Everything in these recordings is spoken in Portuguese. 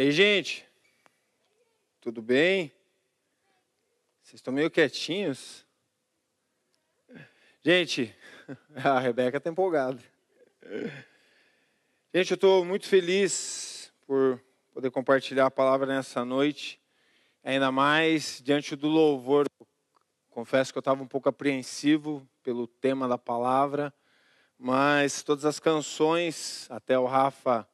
Ei, gente, tudo bem? Vocês estão meio quietinhos? Gente, a Rebeca está empolgada. Gente, eu estou muito feliz por poder compartilhar a palavra nessa noite, ainda mais diante do louvor. Confesso que eu estava um pouco apreensivo pelo tema da palavra, mas todas as canções, até o Rafa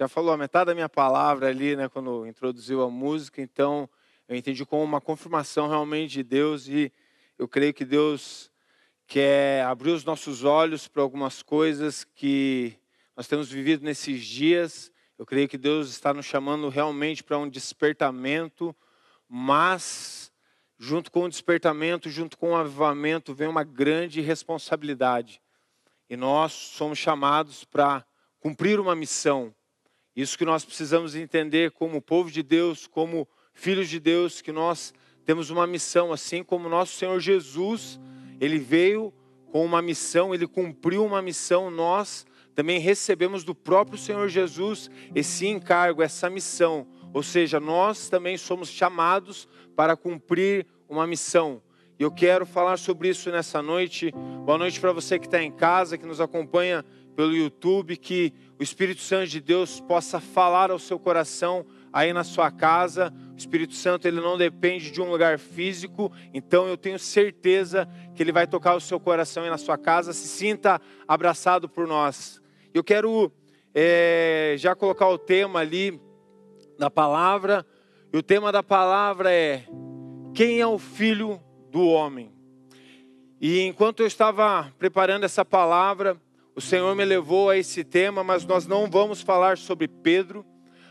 já falou a metade da minha palavra ali, né, quando introduziu a música, então eu entendi como uma confirmação realmente de Deus e eu creio que Deus quer abrir os nossos olhos para algumas coisas que nós temos vivido nesses dias. Eu creio que Deus está nos chamando realmente para um despertamento, mas junto com o despertamento, junto com o avivamento, vem uma grande responsabilidade. E nós somos chamados para cumprir uma missão. Isso que nós precisamos entender como povo de Deus, como filhos de Deus, que nós temos uma missão, assim como nosso Senhor Jesus, ele veio com uma missão, ele cumpriu uma missão, nós também recebemos do próprio Senhor Jesus esse encargo, essa missão. Ou seja, nós também somos chamados para cumprir uma missão. E eu quero falar sobre isso nessa noite. Boa noite para você que está em casa, que nos acompanha pelo YouTube, que o Espírito Santo de Deus possa falar ao seu coração aí na sua casa. O Espírito Santo ele não depende de um lugar físico, então eu tenho certeza que ele vai tocar o seu coração aí na sua casa. Se sinta abraçado por nós. Eu quero é, já colocar o tema ali da palavra. E o tema da palavra é: Quem é o filho do homem? E enquanto eu estava preparando essa palavra, o Senhor me levou a esse tema, mas nós não vamos falar sobre Pedro.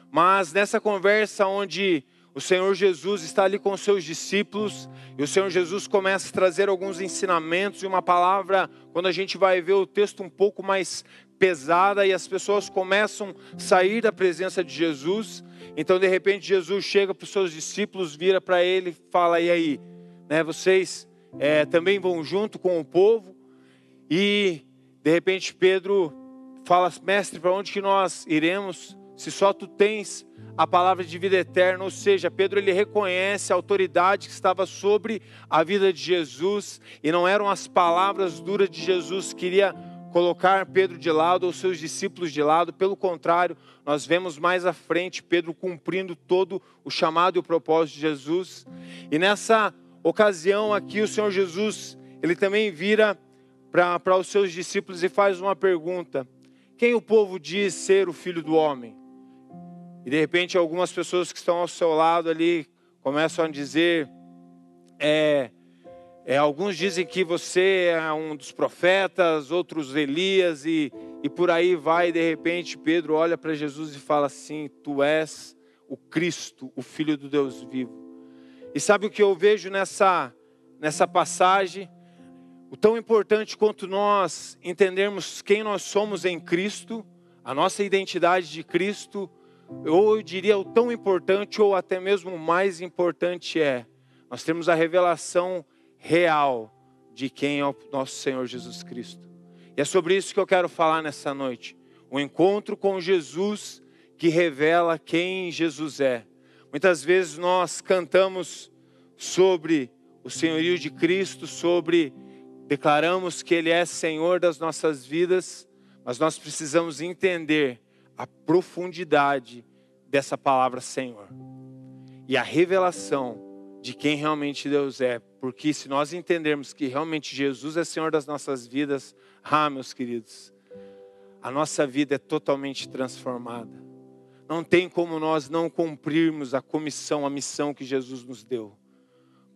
Mas nessa conversa onde o Senhor Jesus está ali com seus discípulos e o Senhor Jesus começa a trazer alguns ensinamentos e uma palavra, quando a gente vai ver o texto um pouco mais pesada e as pessoas começam a sair da presença de Jesus. Então, de repente, Jesus chega para os seus discípulos, vira para ele fala: E aí, né, vocês é, também vão junto com o povo? E de repente Pedro fala: Mestre, para onde que nós iremos? Se só tu tens a palavra de vida eterna, ou seja, Pedro ele reconhece a autoridade que estava sobre a vida de Jesus e não eram as palavras duras de Jesus que queria colocar Pedro de lado ou seus discípulos de lado, pelo contrário, nós vemos mais à frente Pedro cumprindo todo o chamado e o propósito de Jesus. E nessa ocasião aqui o Senhor Jesus, ele também vira para os seus discípulos e faz uma pergunta: Quem o povo diz ser o filho do homem? E de repente algumas pessoas que estão ao seu lado ali começam a dizer: é, é, alguns dizem que você é um dos profetas, outros Elias, e, e por aí vai. E de repente Pedro olha para Jesus e fala assim: Tu és o Cristo, o Filho do Deus vivo. E sabe o que eu vejo nessa, nessa passagem? O tão importante quanto nós entendermos quem nós somos em Cristo, a nossa identidade de Cristo, ou eu diria o tão importante, ou até mesmo o mais importante é, nós temos a revelação real de quem é o nosso Senhor Jesus Cristo. E é sobre isso que eu quero falar nessa noite. O encontro com Jesus que revela quem Jesus é. Muitas vezes nós cantamos sobre o senhorio de Cristo, sobre declaramos que Ele é Senhor das nossas vidas, mas nós precisamos entender a profundidade dessa palavra Senhor e a revelação de quem realmente Deus é, porque se nós entendermos que realmente Jesus é Senhor das nossas vidas, ah, meus queridos, a nossa vida é totalmente transformada. Não tem como nós não cumprirmos a comissão, a missão que Jesus nos deu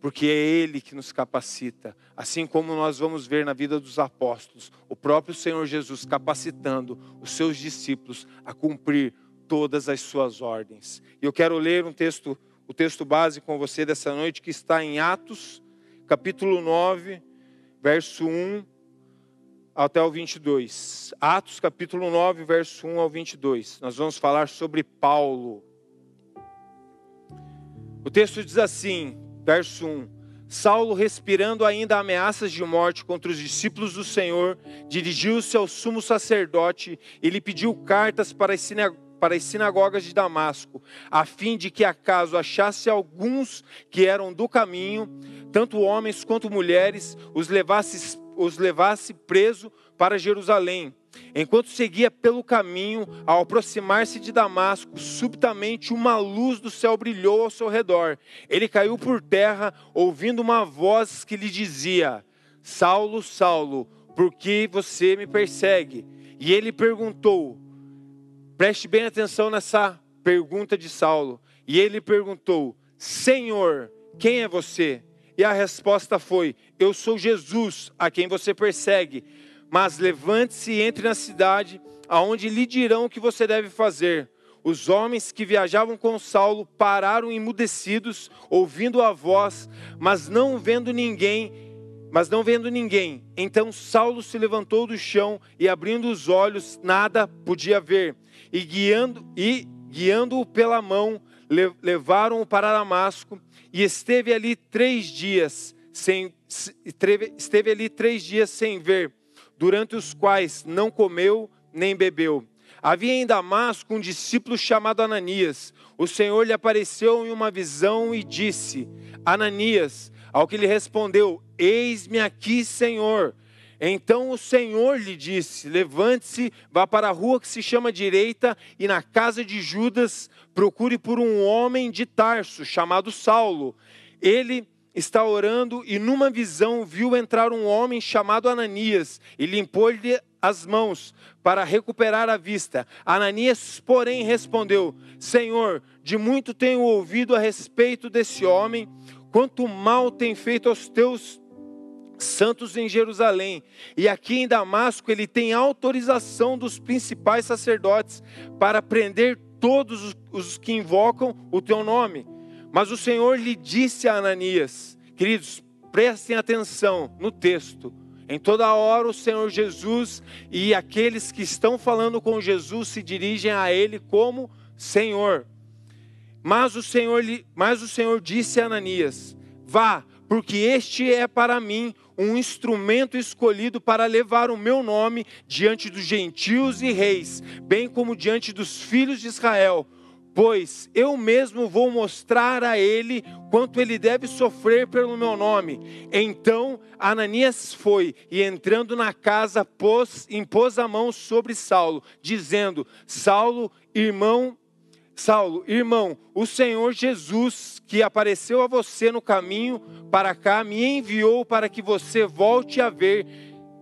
porque é Ele que nos capacita. Assim como nós vamos ver na vida dos apóstolos, o próprio Senhor Jesus capacitando os seus discípulos a cumprir todas as suas ordens. E eu quero ler um texto, o texto base com você dessa noite, que está em Atos, capítulo 9, verso 1 até o 22. Atos, capítulo 9, verso 1 ao 22. Nós vamos falar sobre Paulo. O texto diz assim: Verso 1. Saulo, respirando ainda ameaças de morte contra os discípulos do Senhor, dirigiu-se ao sumo sacerdote e lhe pediu cartas para para as sinagogas de Damasco, a fim de que acaso achasse alguns que eram do caminho, tanto homens quanto mulheres, os levasse, os levasse preso para Jerusalém. Enquanto seguia pelo caminho, ao aproximar-se de Damasco, subitamente uma luz do céu brilhou ao seu redor. Ele caiu por terra, ouvindo uma voz que lhe dizia: Saulo, Saulo, por que você me persegue? E ele perguntou, preste bem atenção nessa pergunta de Saulo. E ele perguntou: Senhor, quem é você? E a resposta foi: Eu sou Jesus, a quem você persegue. Mas levante-se e entre na cidade, aonde lhe dirão o que você deve fazer. Os homens que viajavam com Saulo pararam emudecidos, ouvindo a voz, mas não vendo ninguém, mas não vendo ninguém. Então Saulo se levantou do chão e abrindo os olhos, nada podia ver. E guiando e guiando-o pela mão, levaram-o para Damasco e esteve ali três dias sem esteve ali três dias sem ver durante os quais não comeu nem bebeu. Havia em Damasco um discípulo chamado Ananias. O Senhor lhe apareceu em uma visão e disse: Ananias, ao que lhe respondeu: Eis-me aqui, Senhor. Então o Senhor lhe disse: Levante-se, vá para a rua que se chama Direita, e na casa de Judas procure por um homem de Tarso, chamado Saulo. Ele está orando e numa visão viu entrar um homem chamado Ananias e limpou-lhe as mãos para recuperar a vista. Ananias, porém, respondeu: Senhor, de muito tenho ouvido a respeito desse homem, quanto mal tem feito aos teus santos em Jerusalém. E aqui em Damasco ele tem autorização dos principais sacerdotes para prender todos os que invocam o teu nome. Mas o Senhor lhe disse a Ananias, queridos, prestem atenção no texto. Em toda hora o Senhor Jesus e aqueles que estão falando com Jesus se dirigem a ele como Senhor. Mas o Senhor, mas o Senhor disse a Ananias: Vá, porque este é para mim um instrumento escolhido para levar o meu nome diante dos gentios e reis, bem como diante dos filhos de Israel pois eu mesmo vou mostrar a ele quanto ele deve sofrer pelo meu nome. Então Ananias foi e entrando na casa pôs, impôs a mão sobre Saulo, dizendo: Saulo, irmão, Saulo, irmão, o Senhor Jesus, que apareceu a você no caminho para cá, me enviou para que você volte a ver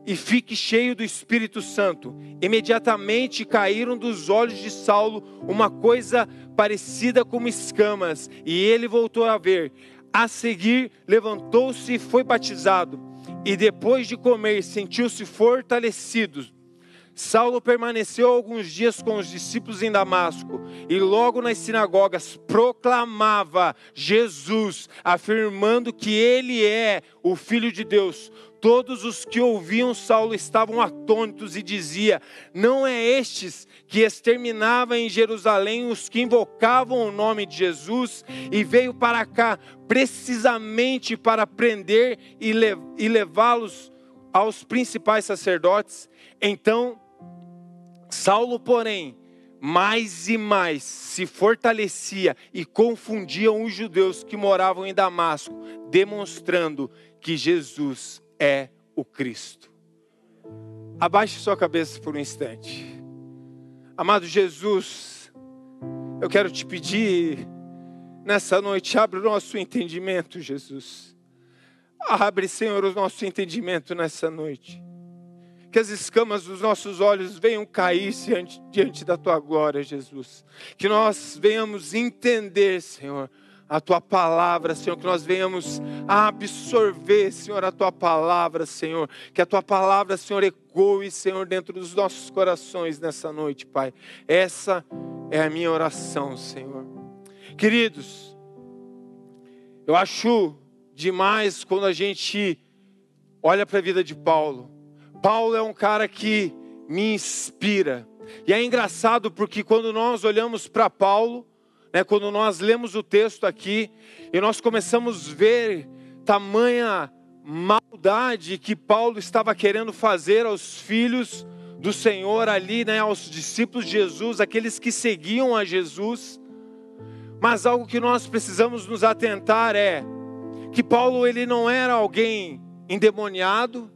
e fique cheio do Espírito Santo. Imediatamente caíram dos olhos de Saulo uma coisa parecida como escamas, e ele voltou a ver. A seguir, levantou-se e foi batizado, e depois de comer, sentiu-se fortalecido. Saulo permaneceu alguns dias com os discípulos em Damasco e logo nas sinagogas proclamava Jesus, afirmando que ele é o Filho de Deus. Todos os que ouviam Saulo estavam atônitos e dizia: Não é estes que exterminava em Jerusalém os que invocavam o nome de Jesus e veio para cá precisamente para prender e, e levá-los aos principais sacerdotes? Então, Saulo, porém, mais e mais se fortalecia e confundiam os judeus que moravam em Damasco, demonstrando que Jesus é o Cristo. Abaixe sua cabeça por um instante. Amado Jesus, eu quero te pedir nessa noite, abre o nosso entendimento, Jesus. Abre, Senhor, o nosso entendimento nessa noite. Que as escamas dos nossos olhos venham cair diante, diante da tua glória, Jesus. Que nós venhamos entender, Senhor, a tua palavra, Senhor, que nós venhamos a absorver, Senhor, a tua palavra, Senhor, que a tua palavra, Senhor, ecoe, Senhor, dentro dos nossos corações nessa noite, Pai. Essa é a minha oração, Senhor. Queridos, eu acho demais quando a gente olha para a vida de Paulo. Paulo é um cara que me inspira. E é engraçado porque quando nós olhamos para Paulo, né, quando nós lemos o texto aqui e nós começamos a ver tamanha maldade que Paulo estava querendo fazer aos filhos do Senhor ali, né, aos discípulos de Jesus, aqueles que seguiam a Jesus. Mas algo que nós precisamos nos atentar é que Paulo ele não era alguém endemoniado,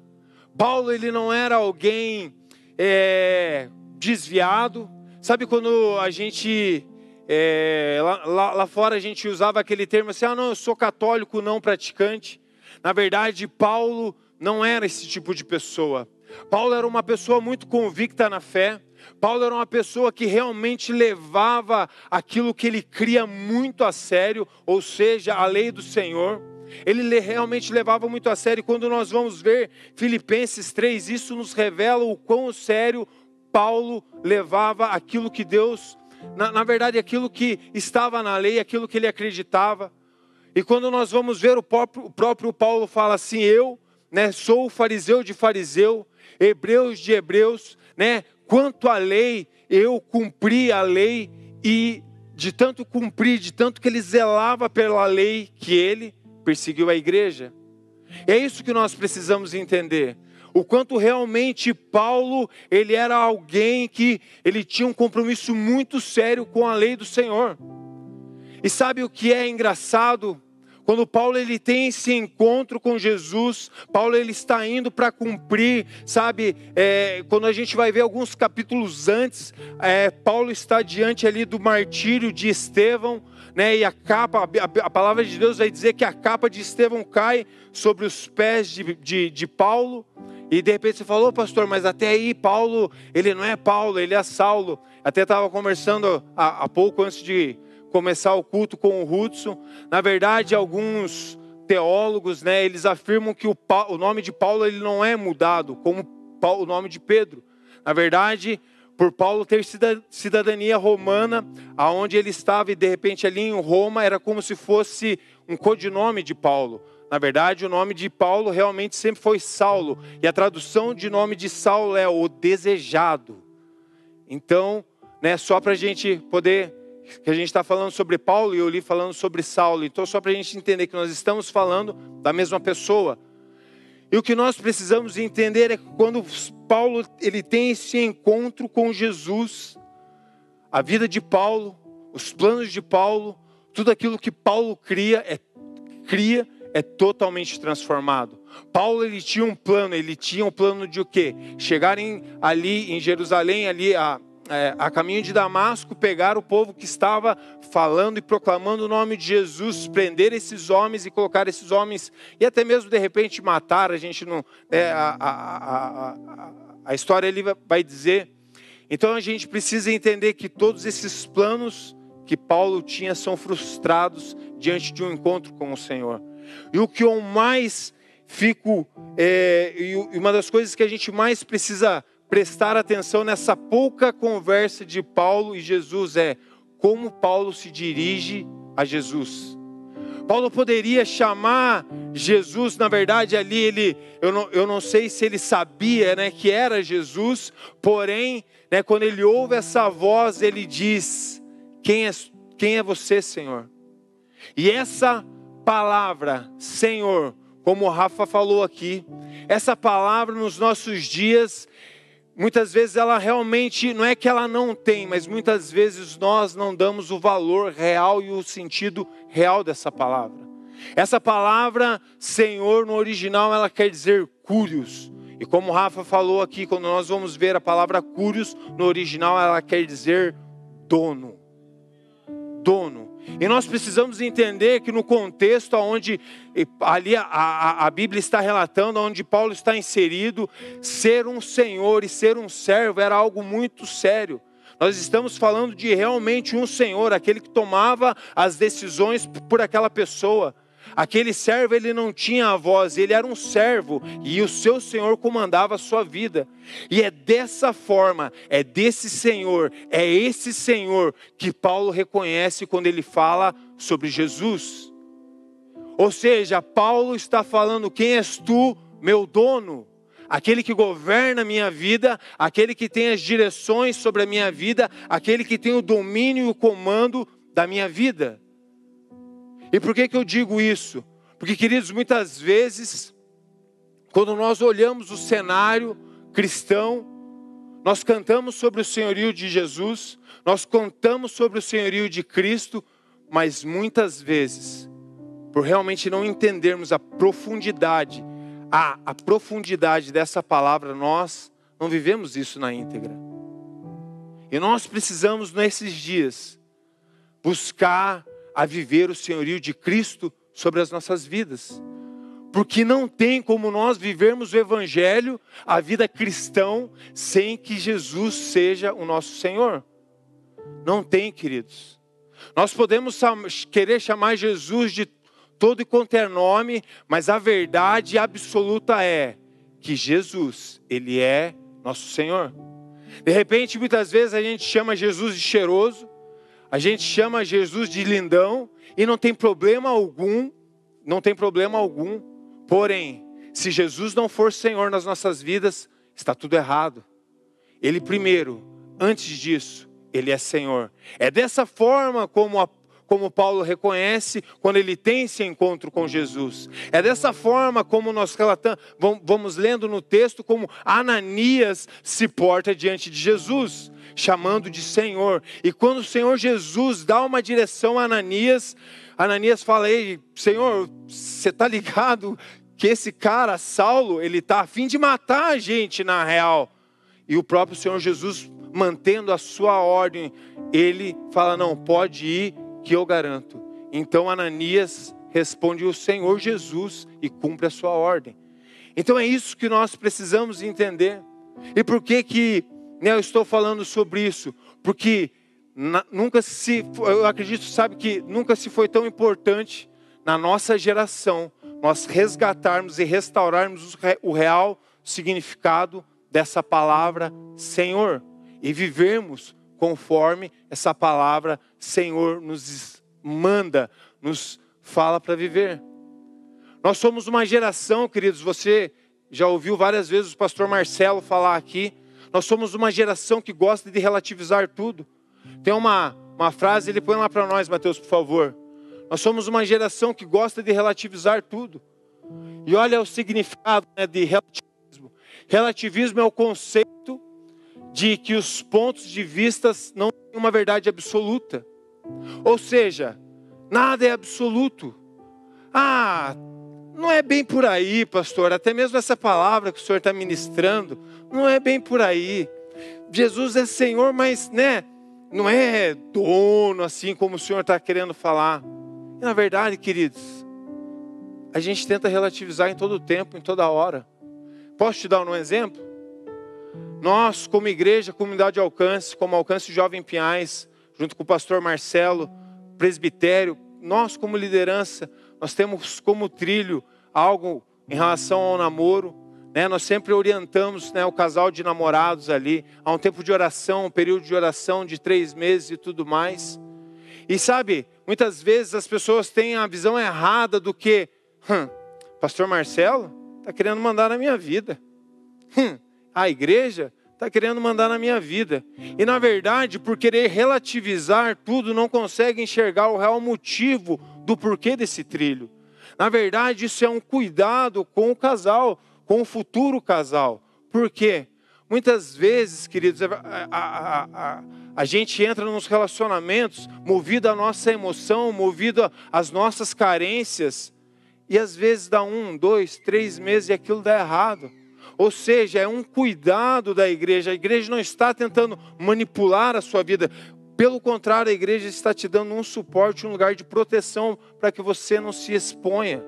Paulo ele não era alguém é, desviado. Sabe quando a gente é, lá, lá, lá, fora a gente usava aquele termo assim, ah não, eu sou católico não praticante. Na verdade, Paulo não era esse tipo de pessoa. Paulo era uma pessoa muito convicta na fé. Paulo era uma pessoa que realmente levava aquilo que ele cria muito a sério, ou seja, a lei do Senhor. Ele realmente levava muito a sério. Quando nós vamos ver Filipenses 3, isso nos revela o quão sério Paulo levava aquilo que Deus, na, na verdade, aquilo que estava na lei, aquilo que ele acreditava. E quando nós vamos ver o próprio, o próprio Paulo fala assim: Eu né, sou fariseu de fariseu, hebreus de hebreus, né? Quanto à lei, eu cumpri a lei e de tanto cumprir, de tanto que ele zelava pela lei, que ele perseguiu a igreja. É isso que nós precisamos entender. O quanto realmente Paulo, ele era alguém que ele tinha um compromisso muito sério com a lei do Senhor. E sabe o que é engraçado? Quando Paulo ele tem esse encontro com Jesus, Paulo ele está indo para cumprir, sabe? É, quando a gente vai ver alguns capítulos antes, é, Paulo está diante ali do martírio de Estevão, né? E a capa, a, a, palavra de Deus vai dizer que a capa de Estevão cai sobre os pés de, de, de Paulo. E de repente você falou, pastor, mas até aí Paulo, ele não é Paulo, ele é Saulo. Até estava conversando há, há pouco antes de começar o culto com o Hudson. Na verdade, alguns teólogos, né, eles afirmam que o, o nome de Paulo ele não é mudado, como o nome de Pedro. Na verdade, por Paulo ter cidadania romana, aonde ele estava e de repente ali em Roma era como se fosse um codinome de Paulo. Na verdade, o nome de Paulo realmente sempre foi Saulo, e a tradução de nome de Saulo é o desejado. Então, né, só para a gente poder que a gente está falando sobre Paulo e eu li falando sobre Saulo. Então, só para a gente entender que nós estamos falando da mesma pessoa. E o que nós precisamos entender é que quando Paulo ele tem esse encontro com Jesus, a vida de Paulo, os planos de Paulo, tudo aquilo que Paulo cria é, cria é totalmente transformado. Paulo ele tinha um plano, ele tinha um plano de o quê? Chegarem ali em Jerusalém, ali a é, a caminho de Damasco, pegar o povo que estava falando e proclamando o nome de Jesus, prender esses homens e colocar esses homens, e até mesmo de repente matar, a gente não. É, a, a, a, a história ali vai dizer. Então a gente precisa entender que todos esses planos que Paulo tinha são frustrados diante de um encontro com o Senhor. E o que eu mais fico, é, e uma das coisas que a gente mais precisa prestar atenção nessa pouca conversa de Paulo e Jesus é como Paulo se dirige a Jesus. Paulo poderia chamar Jesus, na verdade, ali ele, eu não, eu não sei se ele sabia né, que era Jesus, porém, né, quando ele ouve essa voz, ele diz: quem é, quem é você, Senhor? E essa palavra, Senhor, como o Rafa falou aqui, essa palavra nos nossos dias, muitas vezes ela realmente, não é que ela não tem, mas muitas vezes nós não damos o valor real e o sentido real dessa palavra. Essa palavra Senhor no original ela quer dizer cúrios. E como o Rafa falou aqui, quando nós vamos ver a palavra cúrios no original ela quer dizer dono. Dono. E nós precisamos entender que no contexto onde ali a, a, a, Bíblia está relatando, onde Paulo está inserido, ser um senhor e ser um servo era algo muito sério. Nós estamos falando de realmente um senhor, aquele que tomava as decisões por aquela pessoa. Aquele servo ele não tinha a voz, ele era um servo e o seu senhor comandava a sua vida. E é dessa forma, é desse senhor, é esse senhor que Paulo reconhece quando ele fala sobre Jesus. Ou seja, Paulo está falando: quem és tu, meu dono? Aquele que governa a minha vida, aquele que tem as direções sobre a minha vida, aquele que tem o domínio e o comando da minha vida. E por que, que eu digo isso? Porque, queridos, muitas vezes, quando nós olhamos o cenário cristão, nós cantamos sobre o senhorio de Jesus, nós contamos sobre o senhorio de Cristo, mas muitas vezes, por realmente não entendermos a profundidade, a, a profundidade dessa palavra, nós não vivemos isso na íntegra. E nós precisamos, nesses dias, buscar a viver o senhorio de Cristo sobre as nossas vidas. Porque não tem como nós vivermos o Evangelho, a vida cristã, sem que Jesus seja o nosso Senhor. Não tem, queridos. Nós podemos querer chamar Jesus de todo e qualquer nome, mas a verdade absoluta é que Jesus, Ele é nosso Senhor. De repente, muitas vezes a gente chama Jesus de cheiroso, a gente chama Jesus de lindão, e não tem problema algum, não tem problema algum. Porém, se Jesus não for Senhor nas nossas vidas, está tudo errado. Ele primeiro, antes disso, ele é Senhor. É dessa forma como a como Paulo reconhece quando ele tem esse encontro com Jesus. É dessa forma como nós relatamos, vamos lendo no texto como Ananias se porta diante de Jesus, chamando de Senhor. E quando o Senhor Jesus dá uma direção a Ananias, Ananias fala: Ei, Senhor, você está ligado que esse cara, Saulo, ele está a fim de matar a gente na real. E o próprio Senhor Jesus, mantendo a sua ordem, ele fala: Não, pode ir que eu garanto. Então Ananias responde o Senhor Jesus e cumpre a sua ordem. Então é isso que nós precisamos entender. E por que que eu estou falando sobre isso? Porque nunca se, eu acredito, sabe que nunca se foi tão importante na nossa geração nós resgatarmos e restaurarmos o real significado dessa palavra Senhor e vivermos conforme essa palavra Senhor nos manda, nos fala para viver. Nós somos uma geração, queridos, você já ouviu várias vezes o pastor Marcelo falar aqui, nós somos uma geração que gosta de relativizar tudo. Tem uma, uma frase, ele põe lá para nós, Mateus, por favor. Nós somos uma geração que gosta de relativizar tudo. E olha o significado né, de relativismo. Relativismo é o conceito de que os pontos de vista não têm uma verdade absoluta. Ou seja, nada é absoluto. Ah, não é bem por aí, pastor. Até mesmo essa palavra que o senhor está ministrando, não é bem por aí. Jesus é Senhor, mas né, não é dono assim como o senhor está querendo falar. E, na verdade, queridos, a gente tenta relativizar em todo tempo, em toda hora. Posso te dar um exemplo? Nós, como igreja, comunidade de alcance, como Alcance Jovem Pinhais, junto com o pastor Marcelo, presbitério, nós como liderança, nós temos como trilho algo em relação ao namoro. Né? Nós sempre orientamos né, o casal de namorados ali a um tempo de oração, um período de oração de três meses e tudo mais. E sabe, muitas vezes as pessoas têm a visão errada do que, hum, pastor Marcelo está querendo mandar na minha vida. Hum, a igreja está querendo mandar na minha vida. E na verdade, por querer relativizar tudo, não consegue enxergar o real motivo do porquê desse trilho. Na verdade, isso é um cuidado com o casal, com o futuro casal. Por quê? Muitas vezes, queridos, a, a, a, a, gente entra nos relacionamentos movido à nossa emoção, movido às nossas carências, e às vezes dá um, dois, três meses e aquilo dá errado. Ou seja, é um cuidado da igreja. A igreja não está tentando manipular a sua vida. Pelo contrário, a igreja está te dando um suporte, um lugar de proteção para que você não se exponha.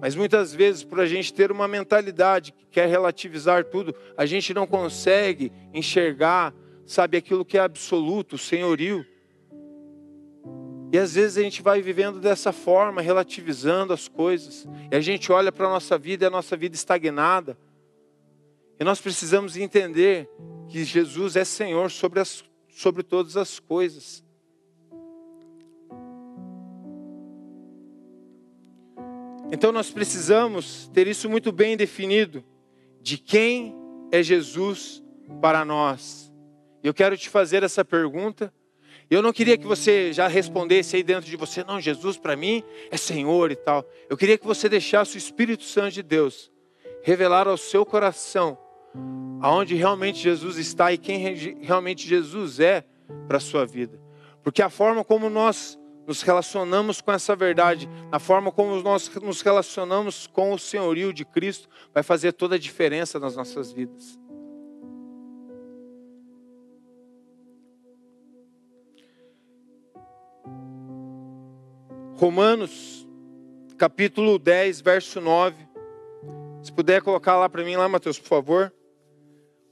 Mas muitas vezes, por a gente ter uma mentalidade que quer relativizar tudo, a gente não consegue enxergar, sabe, aquilo que é absoluto, senhorio. E às vezes a gente vai vivendo dessa forma, relativizando as coisas. E a gente olha para a nossa vida e a nossa vida estagnada. E nós precisamos entender que Jesus é Senhor sobre, as, sobre todas as coisas. Então nós precisamos ter isso muito bem definido, de quem é Jesus para nós. Eu quero te fazer essa pergunta eu não queria que você já respondesse aí dentro de você, não, Jesus para mim é Senhor e tal. Eu queria que você deixasse o Espírito Santo de Deus revelar ao seu coração aonde realmente Jesus está e quem realmente Jesus é para a sua vida. Porque a forma como nós nos relacionamos com essa verdade, a forma como nós nos relacionamos com o senhorio de Cristo, vai fazer toda a diferença nas nossas vidas. Romanos, capítulo 10, verso 9. Se puder colocar lá para mim, lá, Mateus, por favor.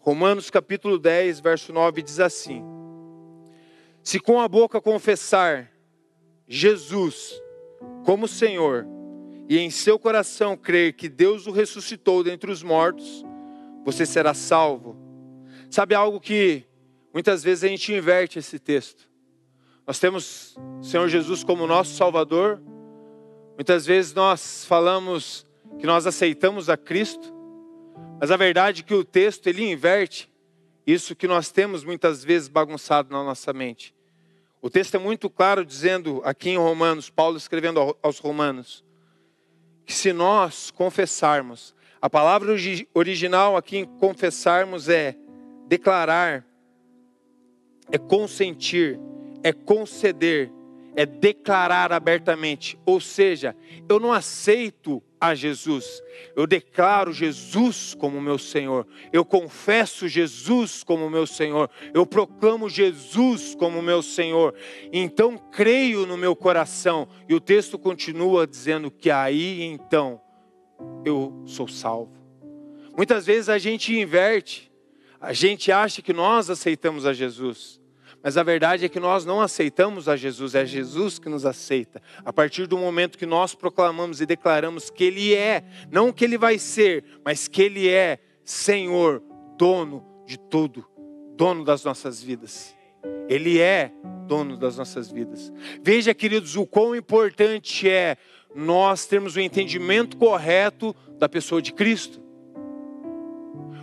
Romanos, capítulo 10, verso 9 diz assim: Se com a boca confessar Jesus como Senhor, e em seu coração crer que Deus o ressuscitou dentre os mortos, você será salvo. Sabe algo que muitas vezes a gente inverte esse texto. Nós temos o Senhor Jesus como nosso Salvador. Muitas vezes nós falamos que nós aceitamos a Cristo, mas a verdade é que o texto ele inverte isso que nós temos muitas vezes bagunçado na nossa mente. O texto é muito claro dizendo aqui em Romanos, Paulo escrevendo aos Romanos, que se nós confessarmos, a palavra original aqui em confessarmos é declarar, é consentir, é conceder, é declarar abertamente. Ou seja, eu não aceito a Jesus, eu declaro Jesus como meu Senhor, eu confesso Jesus como meu Senhor, eu proclamo Jesus como meu Senhor, então creio no meu coração, e o texto continua dizendo que aí então eu sou salvo. Muitas vezes a gente inverte, a gente acha que nós aceitamos a Jesus. Mas a verdade é que nós não aceitamos a Jesus, é Jesus que nos aceita. A partir do momento que nós proclamamos e declaramos que Ele é, não que Ele vai ser, mas que Ele é Senhor, dono de tudo, dono das nossas vidas. Ele é dono das nossas vidas. Veja, queridos, o quão importante é nós termos o entendimento correto da pessoa de Cristo.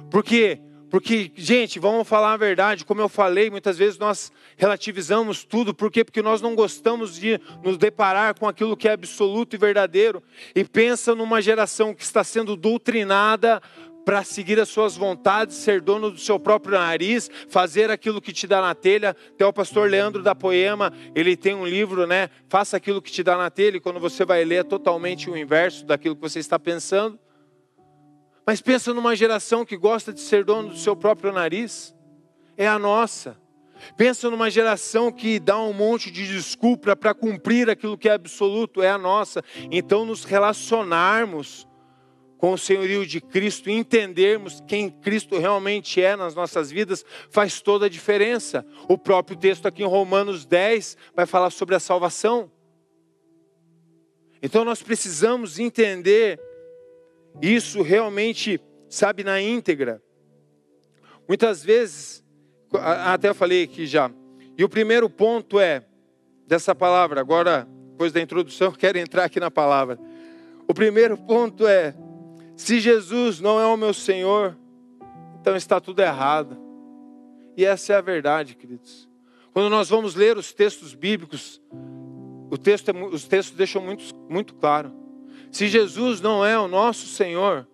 Porque porque, gente, vamos falar a verdade, como eu falei, muitas vezes nós relativizamos tudo, por quê? Porque nós não gostamos de nos deparar com aquilo que é absoluto e verdadeiro, e pensa numa geração que está sendo doutrinada para seguir as suas vontades, ser dono do seu próprio nariz, fazer aquilo que te dá na telha. Até o pastor Leandro da Poema, ele tem um livro, né? Faça aquilo que te dá na telha, e quando você vai ler é totalmente o inverso daquilo que você está pensando. Mas pensa numa geração que gosta de ser dono do seu próprio nariz. É a nossa. Pensa numa geração que dá um monte de desculpa para cumprir aquilo que é absoluto, é a nossa. Então, nos relacionarmos com o senhorio de Cristo, entendermos quem Cristo realmente é nas nossas vidas, faz toda a diferença. O próprio texto aqui em Romanos 10 vai falar sobre a salvação. Então, nós precisamos entender isso realmente, sabe, na íntegra. Muitas vezes, até eu falei aqui já, e o primeiro ponto é, dessa palavra, agora, depois da introdução, quero entrar aqui na palavra. O primeiro ponto é, se Jesus não é o meu Senhor, então está tudo errado. E essa é a verdade, queridos. Quando nós vamos ler os textos bíblicos, texto, é os textos deixam muito, muito claro. Se Jesus não é o nosso Senhor,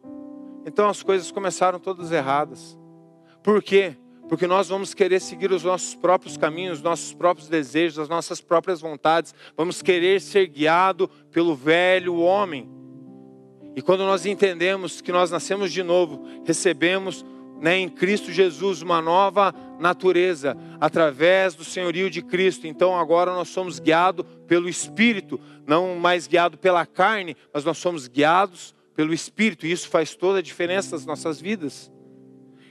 então as coisas começaram todas erradas. Por quê? Porque nós vamos querer seguir os nossos próprios caminhos, os nossos próprios desejos, as nossas próprias vontades, vamos querer ser guiado pelo velho homem. E quando nós entendemos que nós nascemos de novo, recebemos né, em Cristo Jesus uma nova natureza através do senhorio de Cristo. Então agora nós somos guiados pelo Espírito, não mais guiados pela carne, mas nós somos guiados pelo Espírito. E isso faz toda a diferença nas nossas vidas.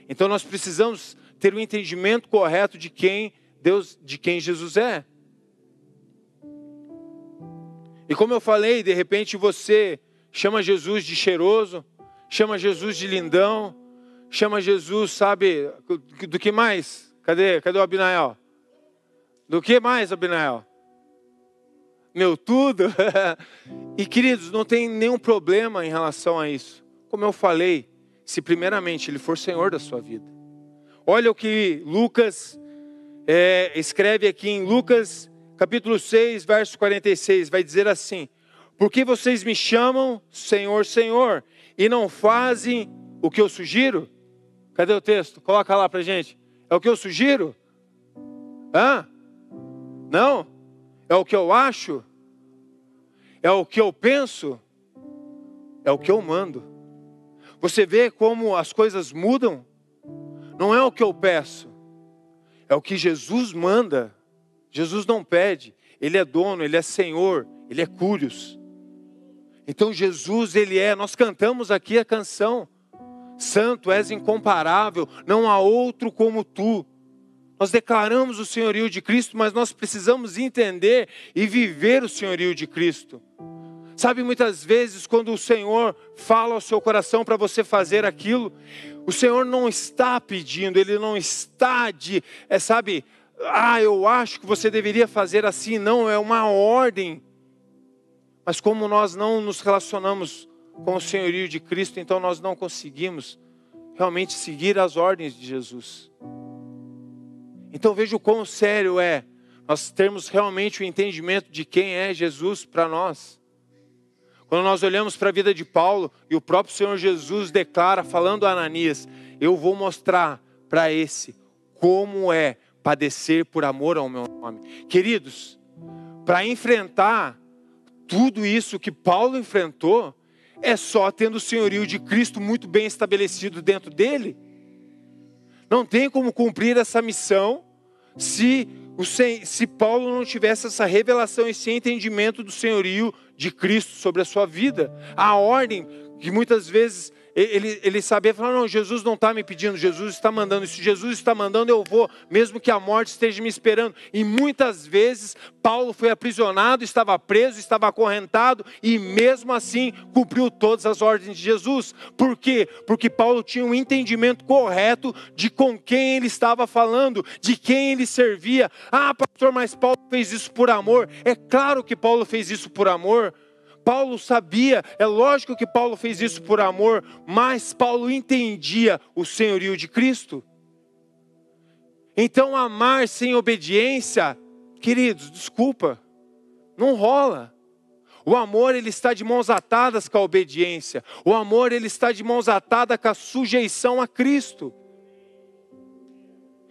Então nós precisamos ter o um entendimento correto de quem Deus, de quem Jesus é. E como eu falei, de repente você chama Jesus de cheiroso, chama Jesus de lindão, chama Jesus, sabe, do que mais? Cadê? Cadê o Abinael? Do que mais, Abinael? Meu tudo. e queridos, não tem nenhum problema em relação a isso. Como eu falei, se primeiramente Ele for Senhor da sua vida. Olha o que Lucas é, escreve aqui em Lucas capítulo 6, verso 46, vai dizer assim: Porque vocês me chamam Senhor, Senhor, e não fazem o que eu sugiro? Cadê o texto? Coloca lá pra gente. É o que eu sugiro? Hã? Não? É o que eu acho? É o que eu penso? É o que eu mando. Você vê como as coisas mudam? Não é o que eu peço, é o que Jesus manda. Jesus não pede, Ele é dono, Ele é Senhor, Ele é cúrios. Então Jesus, Ele é, nós cantamos aqui a canção, Santo és incomparável, não há outro como tu. Nós declaramos o senhorio de Cristo, mas nós precisamos entender e viver o senhorio de Cristo. Sabe, muitas vezes, quando o Senhor fala ao seu coração para você fazer aquilo, o Senhor não está pedindo, Ele não está de, é, sabe, ah, eu acho que você deveria fazer assim. Não, é uma ordem. Mas como nós não nos relacionamos com o senhorio de Cristo, então nós não conseguimos realmente seguir as ordens de Jesus. Então veja o quão sério é nós termos realmente o entendimento de quem é Jesus para nós. Quando nós olhamos para a vida de Paulo e o próprio Senhor Jesus declara, falando a Ananias: Eu vou mostrar para esse como é padecer por amor ao meu nome. Queridos, para enfrentar tudo isso que Paulo enfrentou, é só tendo o senhorio de Cristo muito bem estabelecido dentro dele. Não tem como cumprir essa missão se, o, se Paulo não tivesse essa revelação, esse entendimento do senhorio de Cristo sobre a sua vida. A ordem que muitas vezes ele, ele sabia falar: não, Jesus não está me pedindo, Jesus está mandando. Se Jesus está mandando, eu vou, mesmo que a morte esteja me esperando. E muitas vezes Paulo foi aprisionado, estava preso, estava acorrentado e mesmo assim cumpriu todas as ordens de Jesus. Por quê? Porque Paulo tinha um entendimento correto de com quem ele estava falando, de quem ele servia. Ah, pastor, mas Paulo fez isso por amor. É claro que Paulo fez isso por amor. Paulo sabia, é lógico que Paulo fez isso por amor, mas Paulo entendia o senhorio de Cristo. Então, amar sem obediência, queridos, desculpa, não rola. O amor ele está de mãos atadas com a obediência. O amor ele está de mãos atadas com a sujeição a Cristo.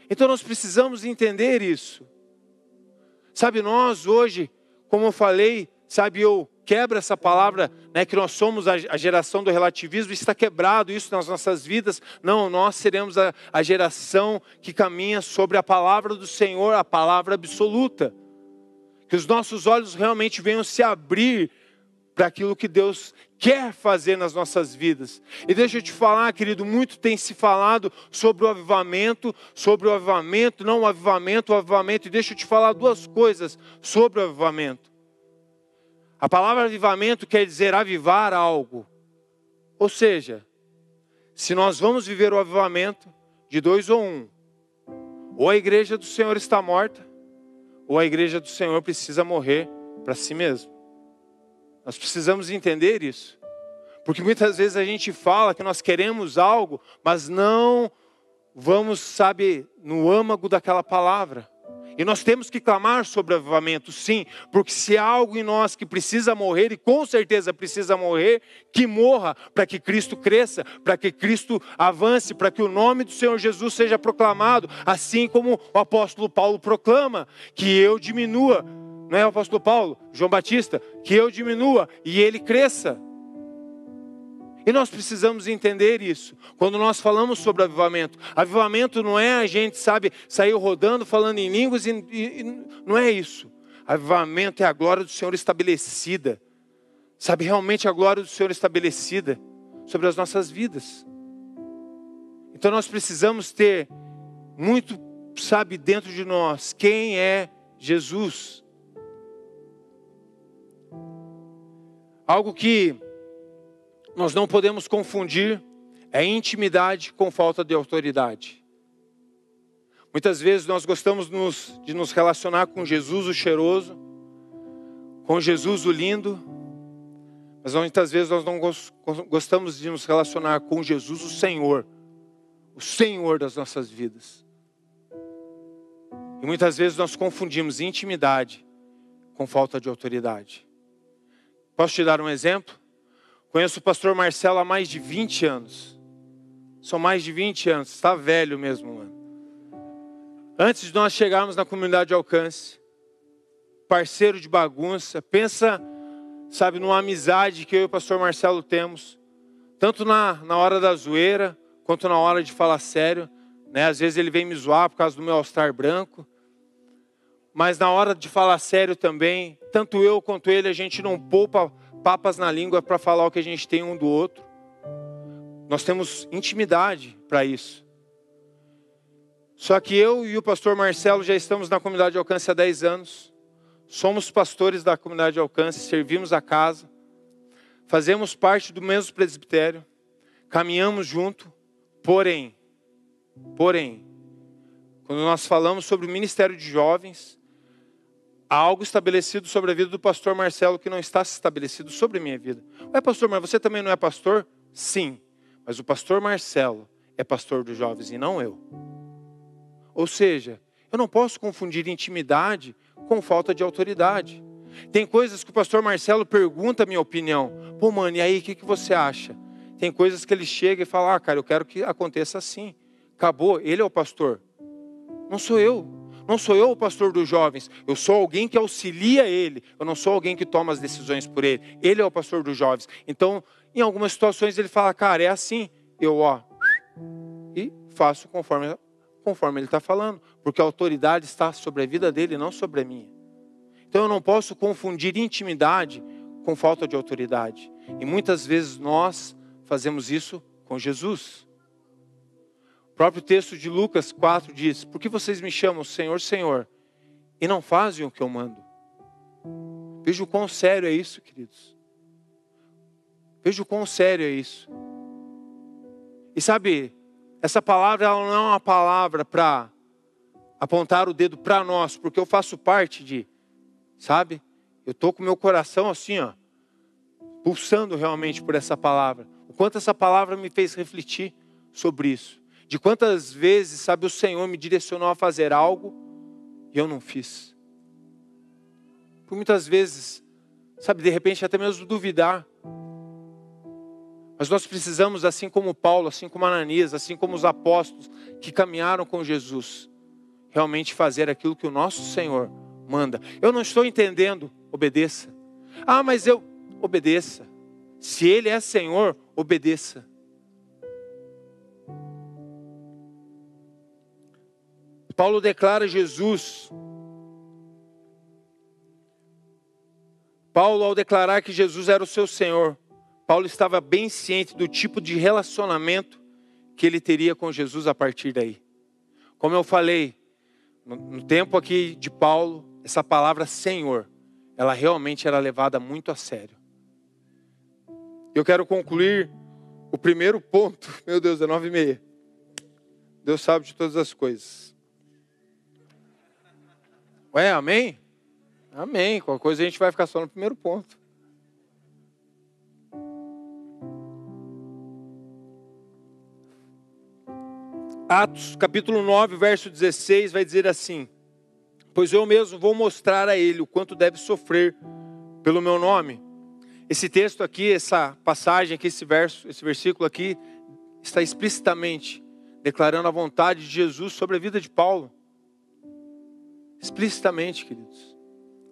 Então nós precisamos entender isso. Sabe, nós hoje, como eu falei, sabe, eu quebra essa palavra, né, que nós somos a, geração do relativismo, está quebrado isso nas nossas vidas. Não, nós seremos a, a geração que caminha sobre a palavra do Senhor, a palavra absoluta. Que os nossos olhos realmente venham se abrir para aquilo que Deus quer fazer nas nossas vidas. E deixa eu te falar, querido, muito tem se falado sobre o avivamento, sobre o avivamento, não o avivamento, o avivamento. E deixa eu te falar duas coisas sobre o avivamento. A palavra avivamento quer dizer avivar algo. Ou seja, se nós vamos viver o avivamento de dois ou um, ou a igreja do Senhor está morta, ou a igreja do Senhor precisa morrer para si mesmo. Nós precisamos entender isso. Porque muitas vezes a gente fala que nós queremos algo, mas não vamos, sabe, no âmago daquela palavra. E nós temos que clamar sobre avivamento, sim, porque se há algo em nós que precisa morrer, e com certeza precisa morrer, que morra para que Cristo cresça, para que Cristo avance, para que o nome do Senhor Jesus seja proclamado, assim como o apóstolo Paulo proclama, que eu diminua, não é o apóstolo Paulo, João Batista, que eu diminua e ele cresça. E nós precisamos entender isso. Quando nós falamos sobre avivamento, avivamento não é a gente, sabe, sair rodando, falando em línguas, e, e, não é isso. Avivamento é a glória do Senhor estabelecida. Sabe, realmente a glória do Senhor estabelecida sobre as nossas vidas. Então nós precisamos ter muito, sabe, dentro de nós, quem é Jesus. Algo que nós não podemos confundir é intimidade com falta de autoridade. Muitas vezes nós gostamos de nos relacionar com Jesus o cheiroso, com Jesus o lindo, mas muitas vezes nós não gostamos de nos relacionar com Jesus o Senhor, o Senhor das nossas vidas. E muitas vezes nós confundimos intimidade com falta de autoridade. Posso te dar um exemplo? Conheço o pastor Marcelo há mais de 20 anos. São mais de 20 anos. Está velho mesmo, mano. Antes de nós chegarmos na comunidade de alcance, parceiro de bagunça, pensa, sabe, numa amizade que eu e o pastor Marcelo temos, tanto na, na hora da zoeira, quanto na hora de falar sério. Né? Às vezes ele vem me zoar por causa do meu all-star branco. Mas na hora de falar sério também, tanto eu quanto ele, a gente não poupa papas na língua para falar o que a gente tem um do outro. Nós temos intimidade para isso. Só que eu e o pastor Marcelo já estamos na comunidade de alcance há 10 anos. Somos pastores da comunidade de alcance, servimos a casa, fazemos parte do mesmo presbitério, caminhamos junto, porém, porém, quando nós falamos sobre o ministério de jovens, há algo estabelecido sobre a vida do pastor Marcelo que não está estabelecido sobre a minha vida. Ué, pastor, mas você também não é pastor? Sim, mas o pastor Marcelo é pastor dos jovens e não eu. Ou seja, eu não posso confundir intimidade com falta de autoridade. Tem coisas que o pastor Marcelo pergunta a minha opinião. Pô, mano, e aí, o que, que você acha? Tem coisas que ele chega e fala, ah, cara, eu quero que aconteça assim. Acabou, ele é o pastor. Não sou eu. Não sou eu o pastor dos jovens, eu sou alguém que auxilia ele, eu não sou alguém que toma as decisões por ele. Ele é o pastor dos jovens. Então, em algumas situações ele fala, cara, é assim, eu ó, e faço conforme, conforme ele está falando, porque a autoridade está sobre a vida dele, não sobre a minha. Então eu não posso confundir intimidade com falta de autoridade. E muitas vezes nós fazemos isso com Jesus. O próprio texto de Lucas 4 diz: Por que vocês me chamam Senhor, Senhor, e não fazem o que eu mando? Veja o quão sério é isso, queridos. Veja o quão sério é isso. E sabe, essa palavra ela não é uma palavra para apontar o dedo para nós, porque eu faço parte de, sabe? Eu estou com meu coração assim, ó, pulsando realmente por essa palavra. O quanto essa palavra me fez refletir sobre isso. De quantas vezes, sabe, o Senhor me direcionou a fazer algo e eu não fiz. Por muitas vezes, sabe, de repente até mesmo duvidar. Mas nós precisamos, assim como Paulo, assim como Ananias, assim como os apóstolos que caminharam com Jesus, realmente fazer aquilo que o nosso Senhor manda. Eu não estou entendendo, obedeça. Ah, mas eu obedeça. Se Ele é Senhor, obedeça. Paulo declara Jesus. Paulo, ao declarar que Jesus era o seu Senhor, Paulo estava bem ciente do tipo de relacionamento que ele teria com Jesus a partir daí. Como eu falei, no tempo aqui de Paulo, essa palavra Senhor, ela realmente era levada muito a sério. Eu quero concluir o primeiro ponto. Meu Deus, é nove e meia. Deus sabe de todas as coisas. Ué, amém? Amém. Qualquer coisa a gente vai ficar só no primeiro ponto. Atos capítulo 9, verso 16 vai dizer assim: Pois eu mesmo vou mostrar a ele o quanto deve sofrer pelo meu nome. Esse texto aqui, essa passagem aqui, esse verso, esse versículo aqui está explicitamente declarando a vontade de Jesus sobre a vida de Paulo explicitamente, queridos.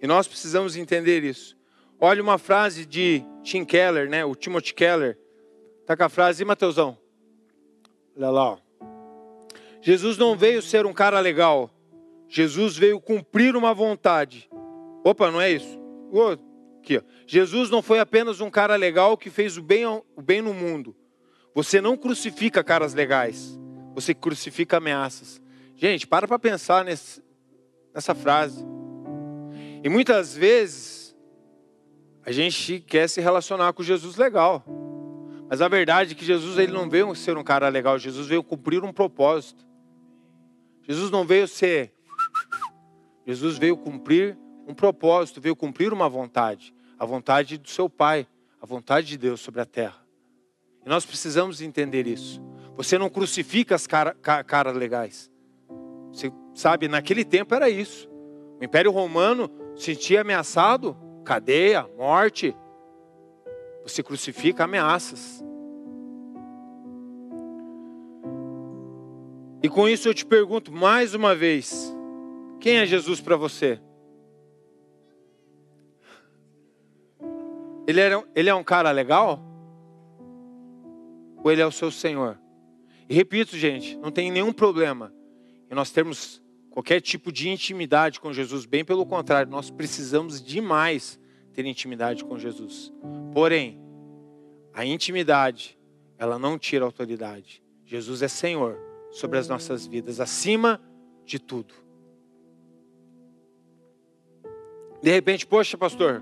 E nós precisamos entender isso. Olha uma frase de Tim Keller, né? O Timothy Keller. Tá com a frase, e Mateusão? Olha lá, ó. Jesus não veio ser um cara legal. Jesus veio cumprir uma vontade. Opa, não é isso? Aqui, ó. Jesus não foi apenas um cara legal que fez o bem, o bem no mundo. Você não crucifica caras legais. Você crucifica ameaças. Gente, para para pensar nesse, nessa frase. E muitas vezes a gente quer se relacionar com Jesus legal. Mas a verdade é que Jesus ele não veio ser um cara legal, Jesus veio cumprir um propósito. Jesus não veio ser Jesus veio cumprir um propósito, veio cumprir uma vontade, a vontade do seu Pai, a vontade de Deus sobre a terra. E nós precisamos entender isso. Você não crucifica as caras cara legais. Você sabe, naquele tempo era isso. O Império Romano sentia ameaçado, cadeia, morte. Você crucifica ameaças. E com isso eu te pergunto mais uma vez: quem é Jesus para você? Ele, era, ele é um cara legal? Ou ele é o seu Senhor? E repito, gente, não tem nenhum problema em nós termos qualquer tipo de intimidade com Jesus. Bem pelo contrário, nós precisamos demais ter intimidade com Jesus. Porém, a intimidade, ela não tira autoridade. Jesus é Senhor sobre as nossas vidas, acima de tudo. De repente, poxa, pastor,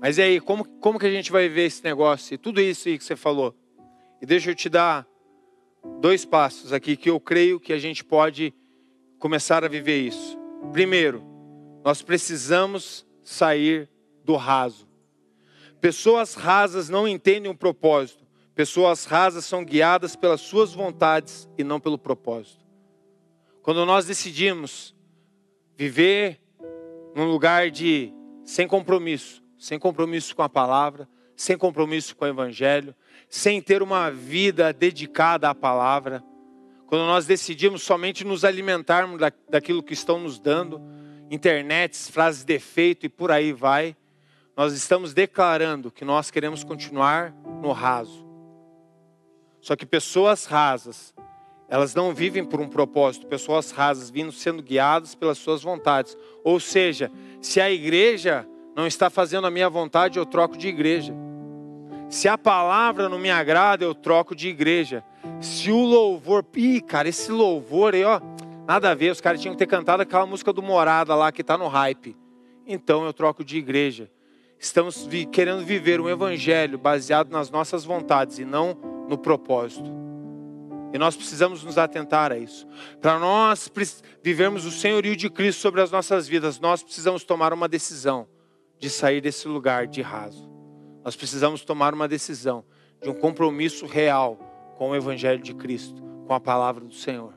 mas e aí, como, como que a gente vai ver esse negócio? E tudo isso aí que você falou. E deixa eu te dar dois passos aqui que eu creio que a gente pode começar a viver isso. Primeiro, nós precisamos sair do raso. Pessoas rasas não entendem o propósito. Pessoas rasas são guiadas pelas suas vontades e não pelo propósito. Quando nós decidimos viver num lugar de sem compromisso, sem compromisso com a palavra, sem compromisso com o evangelho, sem ter uma vida dedicada à palavra, quando nós decidimos somente nos alimentarmos da, daquilo que estão nos dando, internets, frases de efeito e por aí vai, nós estamos declarando que nós queremos continuar no raso. Só que pessoas rasas, elas não vivem por um propósito, pessoas rasas vindo sendo guiadas pelas suas vontades. Ou seja, se a igreja não está fazendo a minha vontade, eu troco de igreja. Se a palavra não me agrada, eu troco de igreja. Se o louvor, ih, cara, esse louvor aí, ó, nada a ver, os caras tinham que ter cantado aquela música do Morada lá que está no hype. Então eu troco de igreja. Estamos vi, querendo viver um evangelho baseado nas nossas vontades e não no propósito. E nós precisamos nos atentar a isso. Para nós vivermos o senhorio de Cristo sobre as nossas vidas, nós precisamos tomar uma decisão de sair desse lugar de raso. Nós precisamos tomar uma decisão de um compromisso real com o Evangelho de Cristo, com a palavra do Senhor.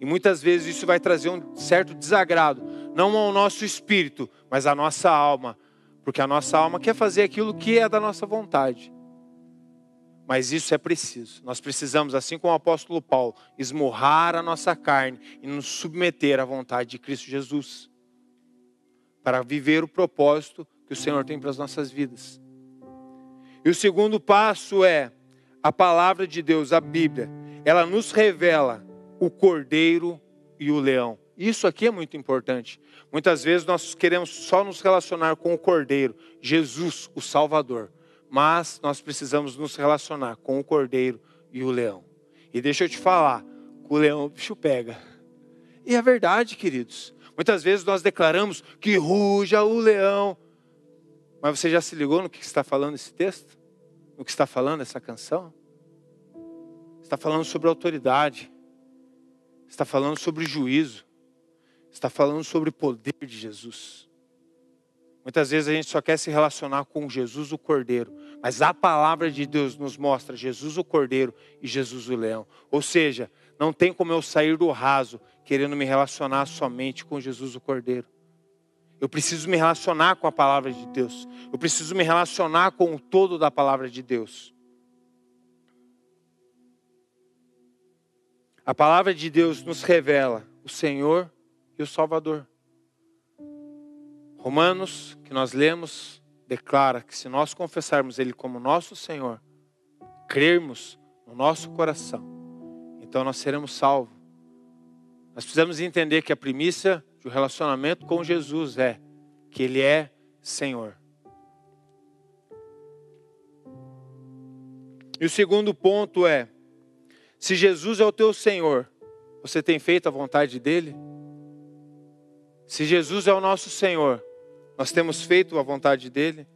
E muitas vezes isso vai trazer um certo desagrado, não ao nosso espírito, mas à nossa alma, porque a nossa alma quer fazer aquilo que é da nossa vontade. Mas isso é preciso. Nós precisamos, assim como o apóstolo Paulo, esmurrar a nossa carne e nos submeter à vontade de Cristo Jesus, para viver o propósito que o Senhor tem para as nossas vidas. E o segundo passo é a palavra de Deus, a Bíblia. Ela nos revela o cordeiro e o leão. Isso aqui é muito importante. Muitas vezes nós queremos só nos relacionar com o cordeiro, Jesus, o Salvador. Mas nós precisamos nos relacionar com o cordeiro e o leão. E deixa eu te falar, o leão o bicho pega. E é verdade, queridos. Muitas vezes nós declaramos que ruja o leão. Mas você já se ligou no que está falando esse texto? No que está falando essa canção? Está falando sobre autoridade. Está falando sobre juízo. Está falando sobre o poder de Jesus. Muitas vezes a gente só quer se relacionar com Jesus o Cordeiro, mas a palavra de Deus nos mostra Jesus o Cordeiro e Jesus o Leão. Ou seja, não tem como eu sair do raso querendo me relacionar somente com Jesus o Cordeiro. Eu preciso me relacionar com a palavra de Deus. Eu preciso me relacionar com o todo da palavra de Deus. A palavra de Deus nos revela o Senhor e o Salvador. Romanos, que nós lemos, declara que se nós confessarmos Ele como nosso Senhor, crermos no nosso coração, então nós seremos salvos. Nós precisamos entender que a primícia o relacionamento com Jesus é que Ele é Senhor. E o segundo ponto é: se Jesus é o teu Senhor, você tem feito a vontade dEle? Se Jesus é o nosso Senhor, nós temos feito a vontade dEle?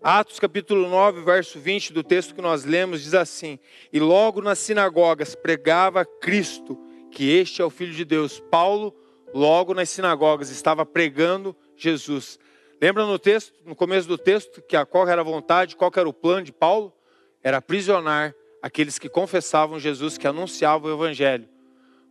Atos capítulo 9, verso 20 do texto que nós lemos diz assim: E logo nas sinagogas pregava Cristo, que este é o Filho de Deus. Paulo logo nas sinagogas, estava pregando Jesus. Lembra no texto, no começo do texto, que a qual era a vontade, qual era o plano de Paulo? Era aprisionar aqueles que confessavam Jesus, que anunciavam o evangelho.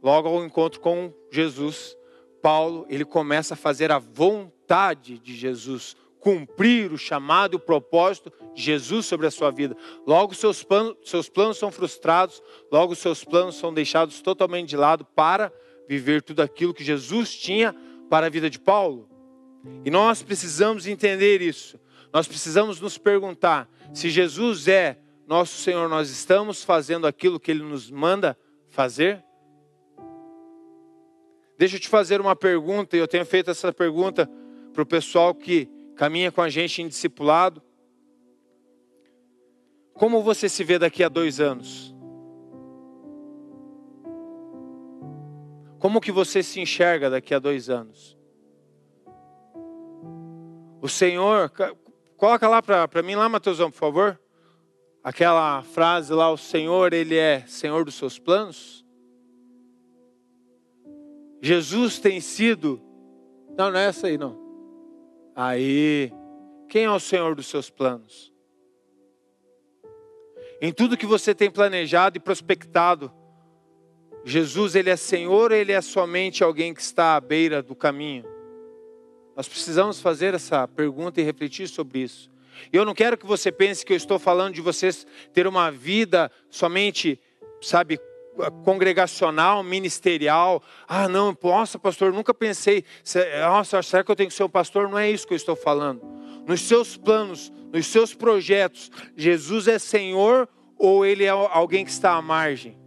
Logo ao encontro com Jesus, Paulo, ele começa a fazer a vontade de Jesus, cumprir o chamado e o propósito de Jesus sobre a sua vida. Logo seus planos, seus planos são frustrados, logo seus planos são deixados totalmente de lado para viver tudo aquilo que Jesus tinha para a vida de Paulo. E nós precisamos entender isso. Nós precisamos nos perguntar: se Jesus é nosso Senhor, nós estamos fazendo aquilo que Ele nos manda fazer? Deixa eu te fazer uma pergunta, e eu tenho feito essa pergunta para o pessoal que caminha com a gente em discipulado. Como você se vê daqui a dois anos? Como que você se enxerga daqui a dois anos? O Senhor, coloca lá para mim lá, Mateusão, por favor. Aquela frase lá, o Senhor, Ele é Senhor dos seus planos. Jesus tem sido. Não, não é essa aí, não. Aí, quem é o Senhor dos seus planos? Em tudo que você tem planejado e prospectado, Jesus, Ele é Senhor ou Ele é somente alguém que está à beira do caminho? Nós precisamos fazer essa pergunta e refletir sobre isso. Eu não quero que você pense que eu estou falando de vocês ter uma vida somente, sabe, congregacional, ministerial. Ah, não, nossa, pastor, nunca pensei. Nossa, será que eu tenho que ser um pastor? Não é isso que eu estou falando. Nos seus planos, nos seus projetos, Jesus é Senhor ou ele é alguém que está à margem?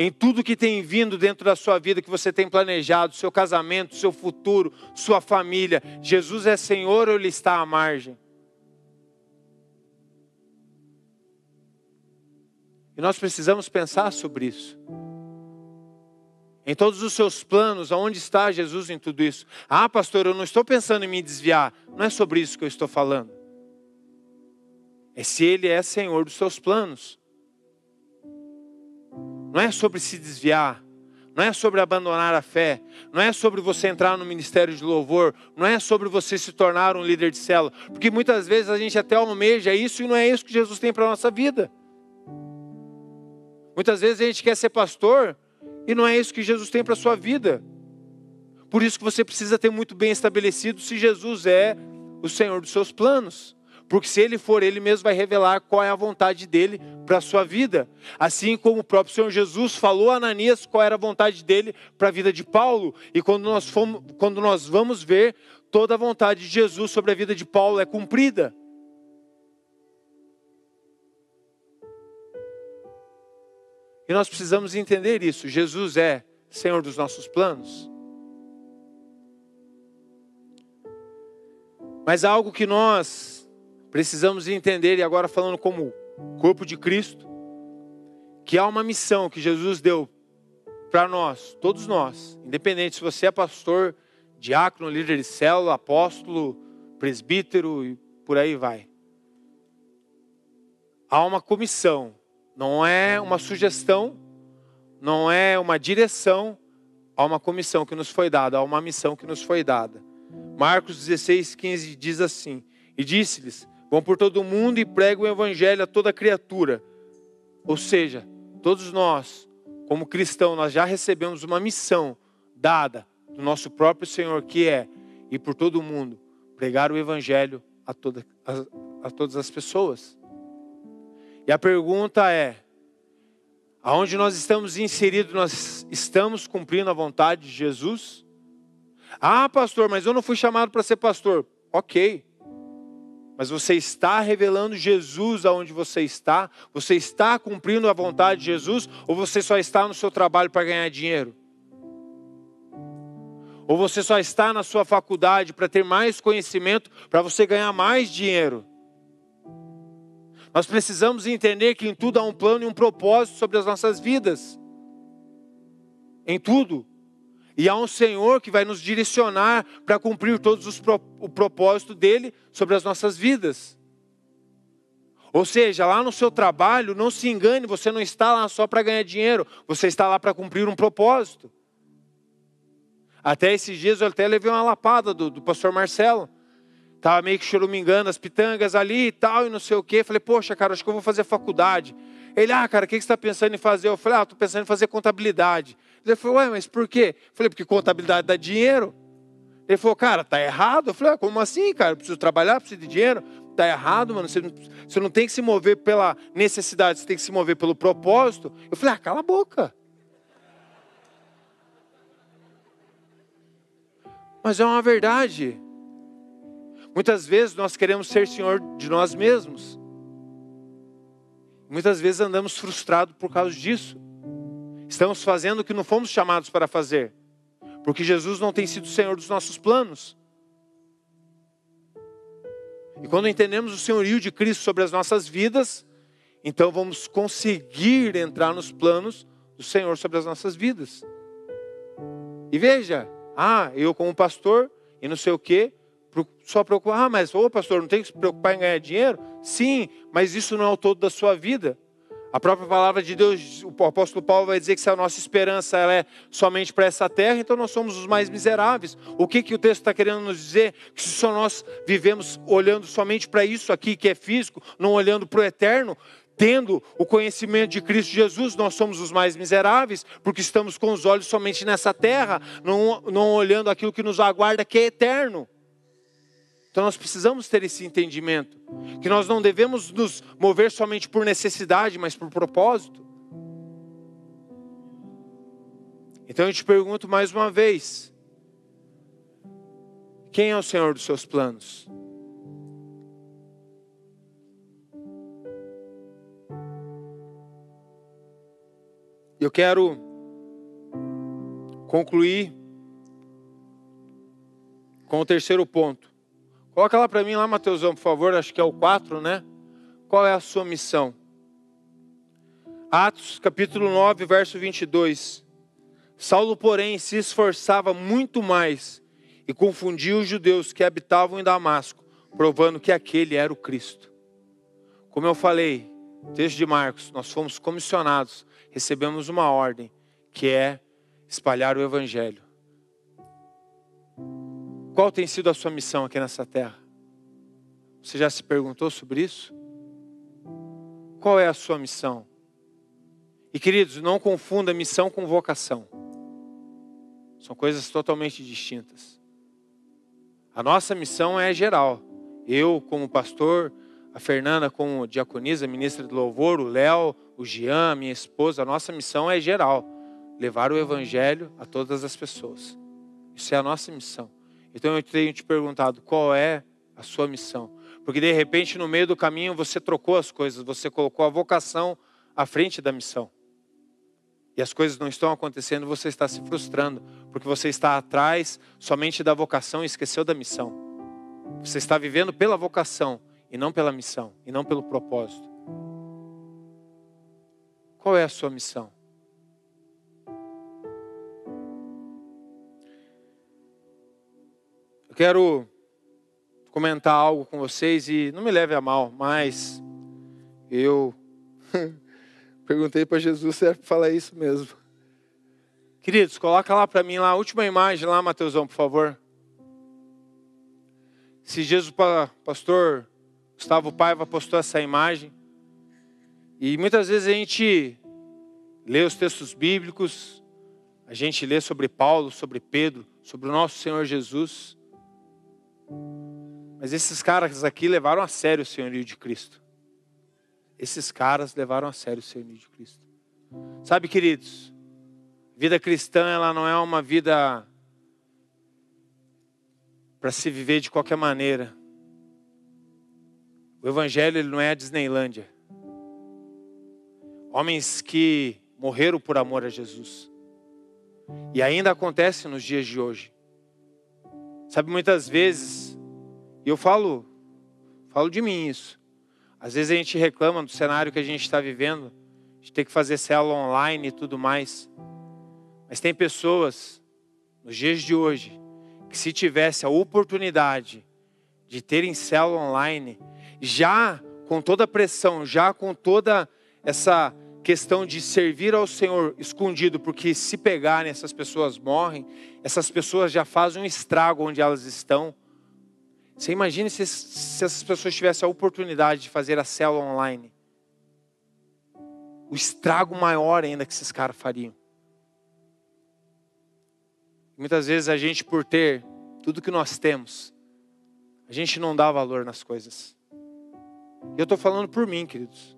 Em tudo que tem vindo dentro da sua vida, que você tem planejado, seu casamento, seu futuro, sua família, Jesus é Senhor ou ele está à margem? E nós precisamos pensar sobre isso. Em todos os seus planos, aonde está Jesus em tudo isso? Ah, pastor, eu não estou pensando em me desviar. Não é sobre isso que eu estou falando. É se Ele é Senhor dos seus planos. Não é sobre se desviar. Não é sobre abandonar a fé. Não é sobre você entrar no ministério de louvor. Não é sobre você se tornar um líder de célula. Porque muitas vezes a gente até almeja isso e não é isso que Jesus tem para a nossa vida. Muitas vezes a gente quer ser pastor e não é isso que Jesus tem para a sua vida. Por isso que você precisa ter muito bem estabelecido se Jesus é o Senhor dos seus planos. Porque se ele for, ele mesmo vai revelar qual é a vontade dele para a sua vida. Assim como o próprio Senhor Jesus falou a Ananias qual era a vontade dele para a vida de Paulo. E quando nós, fomos, quando nós vamos ver, toda a vontade de Jesus sobre a vida de Paulo é cumprida. E nós precisamos entender isso. Jesus é Senhor dos nossos planos. Mas algo que nós precisamos entender, e agora falando como corpo de Cristo, que há uma missão que Jesus deu para nós, todos nós, independente se você é pastor, diácono, líder de célula, apóstolo, presbítero e por aí vai. Há uma comissão não é uma sugestão, não é uma direção, há uma comissão que nos foi dada, há uma missão que nos foi dada. Marcos 16, 15 diz assim: E disse-lhes: Vão por todo mundo e pregam o evangelho a toda criatura. Ou seja, todos nós, como cristãos, nós já recebemos uma missão dada do nosso próprio Senhor, que é ir por todo mundo, pregar o evangelho a, toda, a, a todas as pessoas. E a pergunta é: aonde nós estamos inseridos, nós estamos cumprindo a vontade de Jesus? Ah, pastor, mas eu não fui chamado para ser pastor. Ok. Mas você está revelando Jesus aonde você está? Você está cumprindo a vontade de Jesus? Ou você só está no seu trabalho para ganhar dinheiro? Ou você só está na sua faculdade para ter mais conhecimento, para você ganhar mais dinheiro? Nós precisamos entender que em tudo há um plano e um propósito sobre as nossas vidas. Em tudo. E há um Senhor que vai nos direcionar para cumprir todos os o propósito dele sobre as nossas vidas. Ou seja, lá no seu trabalho, não se engane, você não está lá só para ganhar dinheiro, você está lá para cumprir um propósito. Até esses dias eu até levei uma lapada do, do pastor Marcelo. Tava meio que choramingando as pitangas ali e tal, e não sei o quê. Falei, poxa, cara, acho que eu vou fazer faculdade. Ele, ah, cara, o que você está pensando em fazer? Eu falei, ah, estou pensando em fazer contabilidade. Ele falou, ué, mas por quê? Eu falei, porque contabilidade dá dinheiro. Ele falou, cara, tá errado. Eu falei, ah, como assim, cara? Eu preciso trabalhar, preciso de dinheiro. Tá errado, mano. Você não, você não tem que se mover pela necessidade, você tem que se mover pelo propósito. Eu falei, ah, cala a boca. Mas é uma verdade. Muitas vezes nós queremos ser senhor de nós mesmos. Muitas vezes andamos frustrados por causa disso. Estamos fazendo o que não fomos chamados para fazer, porque Jesus não tem sido o Senhor dos nossos planos. E quando entendemos o senhorio de Cristo sobre as nossas vidas, então vamos conseguir entrar nos planos do Senhor sobre as nossas vidas. E veja, ah, eu como pastor e não sei o quê, só preocupar, ah, mas ô pastor, não tem que se preocupar em ganhar dinheiro? Sim, mas isso não é o todo da sua vida. A própria palavra de Deus, o apóstolo Paulo vai dizer que se a nossa esperança ela é somente para essa terra, então nós somos os mais miseráveis. O que, que o texto está querendo nos dizer? Que se só nós vivemos olhando somente para isso aqui que é físico, não olhando para o eterno, tendo o conhecimento de Cristo Jesus, nós somos os mais miseráveis, porque estamos com os olhos somente nessa terra, não, não olhando aquilo que nos aguarda, que é eterno. Então nós precisamos ter esse entendimento, que nós não devemos nos mover somente por necessidade, mas por propósito. Então eu te pergunto mais uma vez: quem é o Senhor dos seus planos? Eu quero concluir com o terceiro ponto. Coloca lá para mim, lá, Mateusão, por favor, acho que é o 4, né? Qual é a sua missão? Atos, capítulo 9, verso 22. Saulo, porém, se esforçava muito mais e confundia os judeus que habitavam em Damasco, provando que aquele era o Cristo. Como eu falei, texto de Marcos, nós fomos comissionados, recebemos uma ordem, que é espalhar o Evangelho. Qual tem sido a sua missão aqui nessa terra? Você já se perguntou sobre isso? Qual é a sua missão? E queridos, não confunda missão com vocação. São coisas totalmente distintas. A nossa missão é geral. Eu, como pastor, a Fernanda, como diaconisa, ministra de louvor, o Léo, o Jean, minha esposa, a nossa missão é geral. Levar o evangelho a todas as pessoas. Isso é a nossa missão. Então eu tenho te perguntado qual é a sua missão. Porque de repente no meio do caminho você trocou as coisas, você colocou a vocação à frente da missão. E as coisas não estão acontecendo, você está se frustrando, porque você está atrás somente da vocação e esqueceu da missão. Você está vivendo pela vocação e não pela missão, e não pelo propósito. Qual é a sua missão? Quero comentar algo com vocês e não me leve a mal, mas eu perguntei para Jesus se é para falar isso mesmo. Queridos, coloca lá para mim lá a última imagem lá, Mateusão, por favor. Se Jesus, pastor Gustavo Paiva postou essa imagem. E muitas vezes a gente lê os textos bíblicos, a gente lê sobre Paulo, sobre Pedro, sobre o nosso Senhor Jesus. Mas esses caras aqui levaram a sério o senhorio de Cristo. Esses caras levaram a sério o senhorio de Cristo. Sabe, queridos, vida cristã ela não é uma vida para se viver de qualquer maneira. O evangelho ele não é a Disneylândia. Homens que morreram por amor a Jesus. E ainda acontece nos dias de hoje. Sabe, muitas vezes, e eu falo, falo de mim isso. Às vezes a gente reclama do cenário que a gente está vivendo, de ter que fazer célula online e tudo mais. Mas tem pessoas, nos dias de hoje, que se tivesse a oportunidade de terem célula online, já com toda a pressão, já com toda essa questão de servir ao Senhor escondido, porque se pegarem essas pessoas morrem, essas pessoas já fazem um estrago onde elas estão. Você imagine se, se essas pessoas tivessem a oportunidade de fazer a célula online. O estrago maior ainda que esses caras fariam. Muitas vezes a gente, por ter tudo que nós temos, a gente não dá valor nas coisas. Eu estou falando por mim, queridos.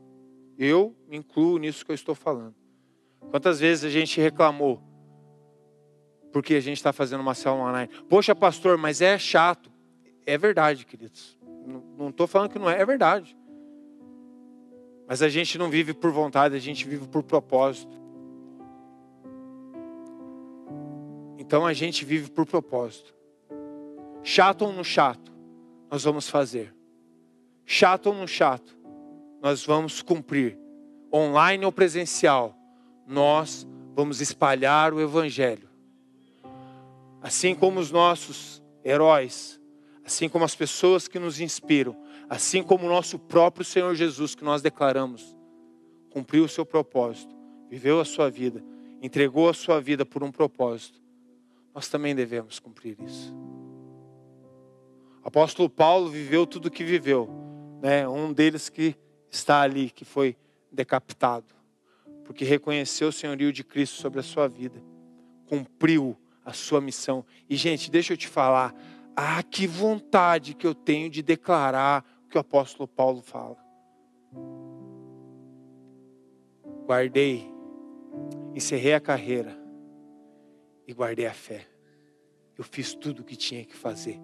Eu me incluo nisso que eu estou falando. Quantas vezes a gente reclamou porque a gente está fazendo uma célula online. Poxa, pastor, mas é chato. É verdade, queridos. Não estou falando que não é, é verdade. Mas a gente não vive por vontade, a gente vive por propósito. Então a gente vive por propósito. Chato ou não chato, nós vamos fazer. Chato ou não chato, nós vamos cumprir. Online ou presencial, nós vamos espalhar o Evangelho. Assim como os nossos heróis, assim como as pessoas que nos inspiram, assim como o nosso próprio Senhor Jesus, que nós declaramos, cumpriu o seu propósito, viveu a sua vida, entregou a sua vida por um propósito, nós também devemos cumprir isso. Apóstolo Paulo viveu tudo o que viveu, né? um deles que está ali, que foi decapitado, porque reconheceu o senhorio de Cristo sobre a sua vida, cumpriu a sua missão. E, gente, deixa eu te falar, ah, que vontade que eu tenho de declarar o que o apóstolo Paulo fala. Guardei, encerrei a carreira e guardei a fé. Eu fiz tudo o que tinha que fazer,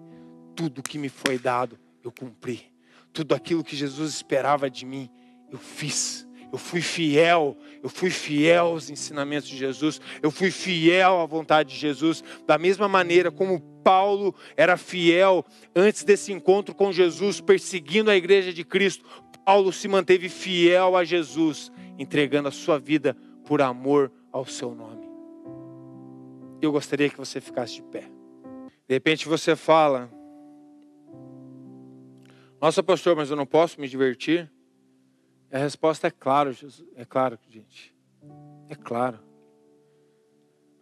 tudo que me foi dado, eu cumpri. Tudo aquilo que Jesus esperava de mim, eu fiz. Eu fui fiel, eu fui fiel aos ensinamentos de Jesus, eu fui fiel à vontade de Jesus, da mesma maneira como Paulo era fiel antes desse encontro com Jesus, perseguindo a igreja de Cristo. Paulo se manteve fiel a Jesus, entregando a sua vida por amor ao seu nome. Eu gostaria que você ficasse de pé. De repente você fala: Nossa, pastor, mas eu não posso me divertir? A resposta é claro, Jesus. É claro, gente. É claro.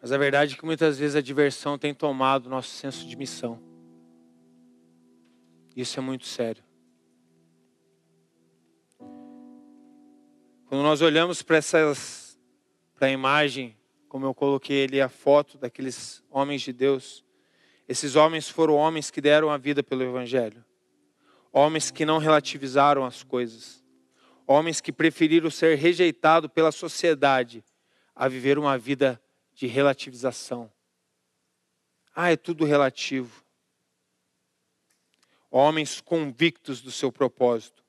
Mas a verdade é que muitas vezes a diversão tem tomado nosso senso de missão. Isso é muito sério. Quando nós olhamos para essas para a imagem, como eu coloquei ali a foto daqueles homens de Deus, esses homens foram homens que deram a vida pelo evangelho. Homens que não relativizaram as coisas Homens que preferiram ser rejeitados pela sociedade a viver uma vida de relativização. Ah, é tudo relativo. Homens convictos do seu propósito.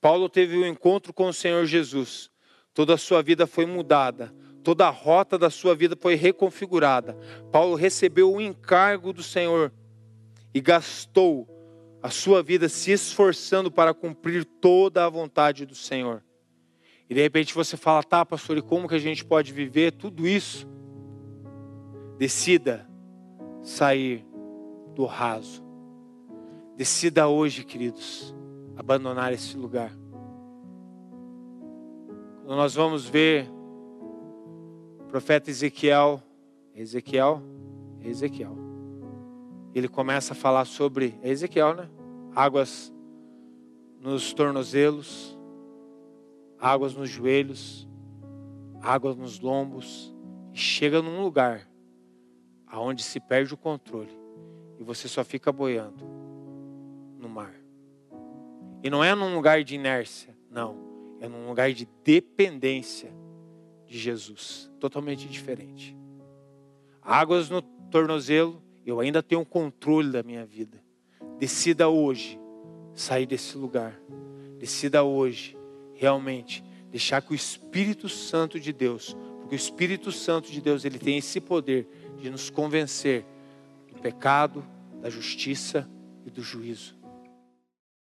Paulo teve um encontro com o Senhor Jesus. Toda a sua vida foi mudada. Toda a rota da sua vida foi reconfigurada. Paulo recebeu o encargo do Senhor e gastou a sua vida se esforçando para cumprir toda a vontade do Senhor. E de repente você fala, tá, pastor, e como que a gente pode viver tudo isso? Decida sair do raso. Decida hoje, queridos, abandonar esse lugar. Quando nós vamos ver o profeta Ezequiel, Ezequiel, Ezequiel ele começa a falar sobre é Ezequiel, né? Águas nos tornozelos, águas nos joelhos, águas nos lombos, e chega num lugar aonde se perde o controle e você só fica boiando no mar. E não é num lugar de inércia, não, é num lugar de dependência de Jesus, totalmente diferente. Águas no tornozelo, eu ainda tenho o controle da minha vida. Decida hoje sair desse lugar. Decida hoje realmente deixar que o Espírito Santo de Deus, porque o Espírito Santo de Deus, ele tem esse poder de nos convencer do pecado, da justiça e do juízo.